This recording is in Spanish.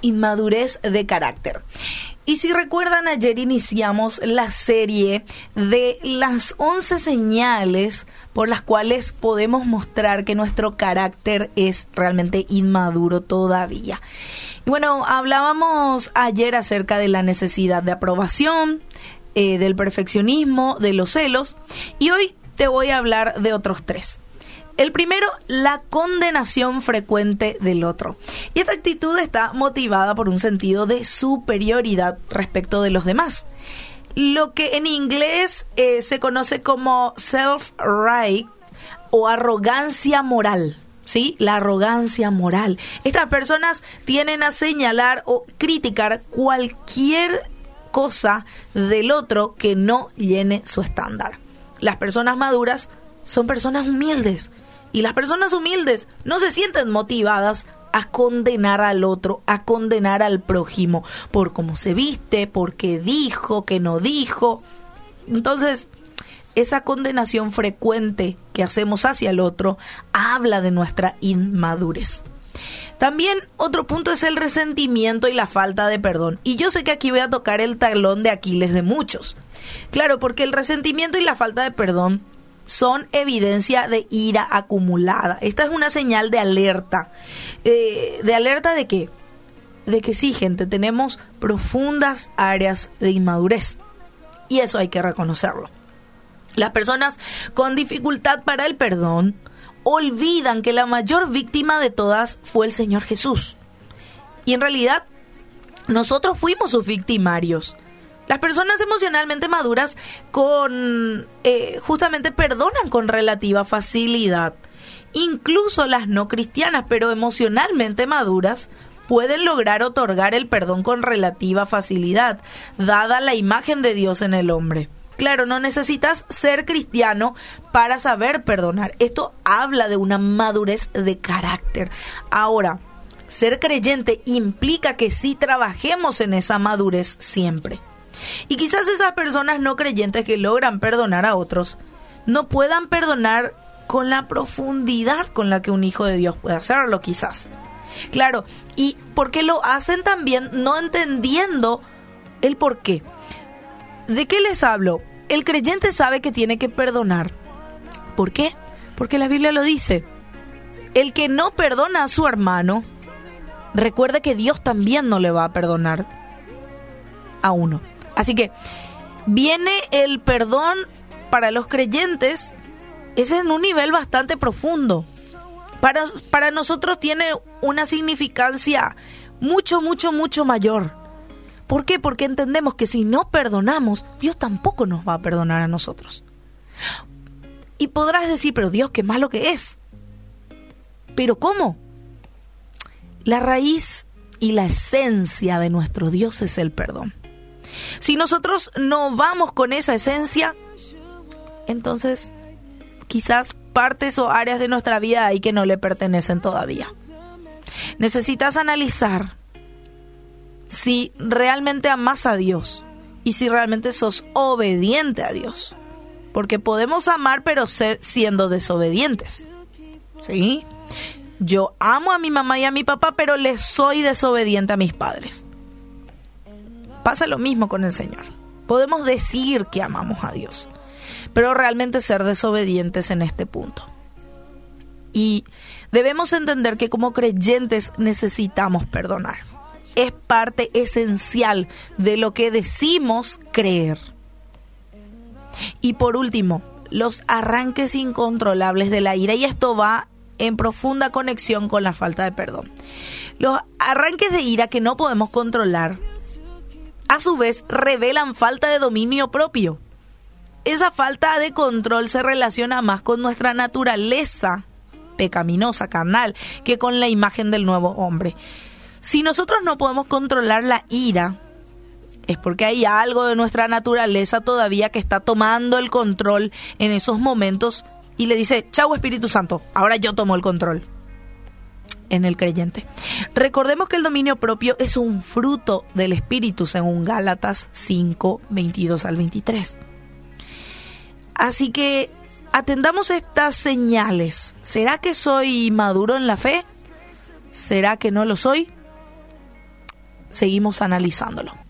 inmadurez de carácter. Y si recuerdan, ayer iniciamos la serie de las 11 señales por las cuales podemos mostrar que nuestro carácter es realmente inmaduro todavía. Y bueno, hablábamos ayer acerca de la necesidad de aprobación, eh, del perfeccionismo, de los celos, y hoy te voy a hablar de otros tres. El primero, la condenación frecuente del otro. Y esta actitud está motivada por un sentido de superioridad respecto de los demás. Lo que en inglés eh, se conoce como self-right o arrogancia moral. ¿Sí? La arrogancia moral. Estas personas tienen a señalar o criticar cualquier cosa del otro que no llene su estándar. Las personas maduras son personas humildes y las personas humildes no se sienten motivadas a condenar al otro, a condenar al prójimo, por cómo se viste, por qué dijo, qué no dijo. Entonces, esa condenación frecuente que hacemos hacia el otro habla de nuestra inmadurez. También otro punto es el resentimiento y la falta de perdón. Y yo sé que aquí voy a tocar el talón de Aquiles de muchos. Claro, porque el resentimiento y la falta de perdón son evidencia de ira acumulada. Esta es una señal de alerta. Eh, ¿De alerta de qué? De que sí, gente, tenemos profundas áreas de inmadurez. Y eso hay que reconocerlo. Las personas con dificultad para el perdón olvidan que la mayor víctima de todas fue el Señor Jesús. Y en realidad, nosotros fuimos sus victimarios. Las personas emocionalmente maduras con eh, justamente perdonan con relativa facilidad. Incluso las no cristianas, pero emocionalmente maduras, pueden lograr otorgar el perdón con relativa facilidad, dada la imagen de Dios en el hombre. Claro, no necesitas ser cristiano para saber perdonar. Esto habla de una madurez de carácter. Ahora, ser creyente implica que sí trabajemos en esa madurez siempre. Y quizás esas personas no creyentes que logran perdonar a otros no puedan perdonar con la profundidad con la que un hijo de Dios puede hacerlo, quizás. Claro, y porque lo hacen también no entendiendo el por qué. ¿De qué les hablo? El creyente sabe que tiene que perdonar. ¿Por qué? Porque la Biblia lo dice. El que no perdona a su hermano, recuerde que Dios también no le va a perdonar a uno. Así que viene el perdón para los creyentes, es en un nivel bastante profundo. Para, para nosotros tiene una significancia mucho, mucho, mucho mayor. ¿Por qué? Porque entendemos que si no perdonamos, Dios tampoco nos va a perdonar a nosotros. Y podrás decir, pero Dios, qué malo que es. Pero ¿cómo? La raíz y la esencia de nuestro Dios es el perdón. Si nosotros no vamos con esa esencia, entonces quizás partes o áreas de nuestra vida hay que no le pertenecen todavía. Necesitas analizar si realmente amas a Dios y si realmente sos obediente a Dios. Porque podemos amar pero ser siendo desobedientes. ¿Sí? Yo amo a mi mamá y a mi papá, pero le soy desobediente a mis padres. Pasa lo mismo con el Señor. Podemos decir que amamos a Dios, pero realmente ser desobedientes en este punto. Y debemos entender que como creyentes necesitamos perdonar. Es parte esencial de lo que decimos creer. Y por último, los arranques incontrolables de la ira. Y esto va en profunda conexión con la falta de perdón. Los arranques de ira que no podemos controlar a su vez revelan falta de dominio propio. Esa falta de control se relaciona más con nuestra naturaleza pecaminosa, carnal, que con la imagen del nuevo hombre. Si nosotros no podemos controlar la ira, es porque hay algo de nuestra naturaleza todavía que está tomando el control en esos momentos y le dice, chau Espíritu Santo, ahora yo tomo el control en el creyente. Recordemos que el dominio propio es un fruto del Espíritu, según Gálatas 5, 22 al 23. Así que atendamos estas señales. ¿Será que soy maduro en la fe? ¿Será que no lo soy? seguimos analizándolo.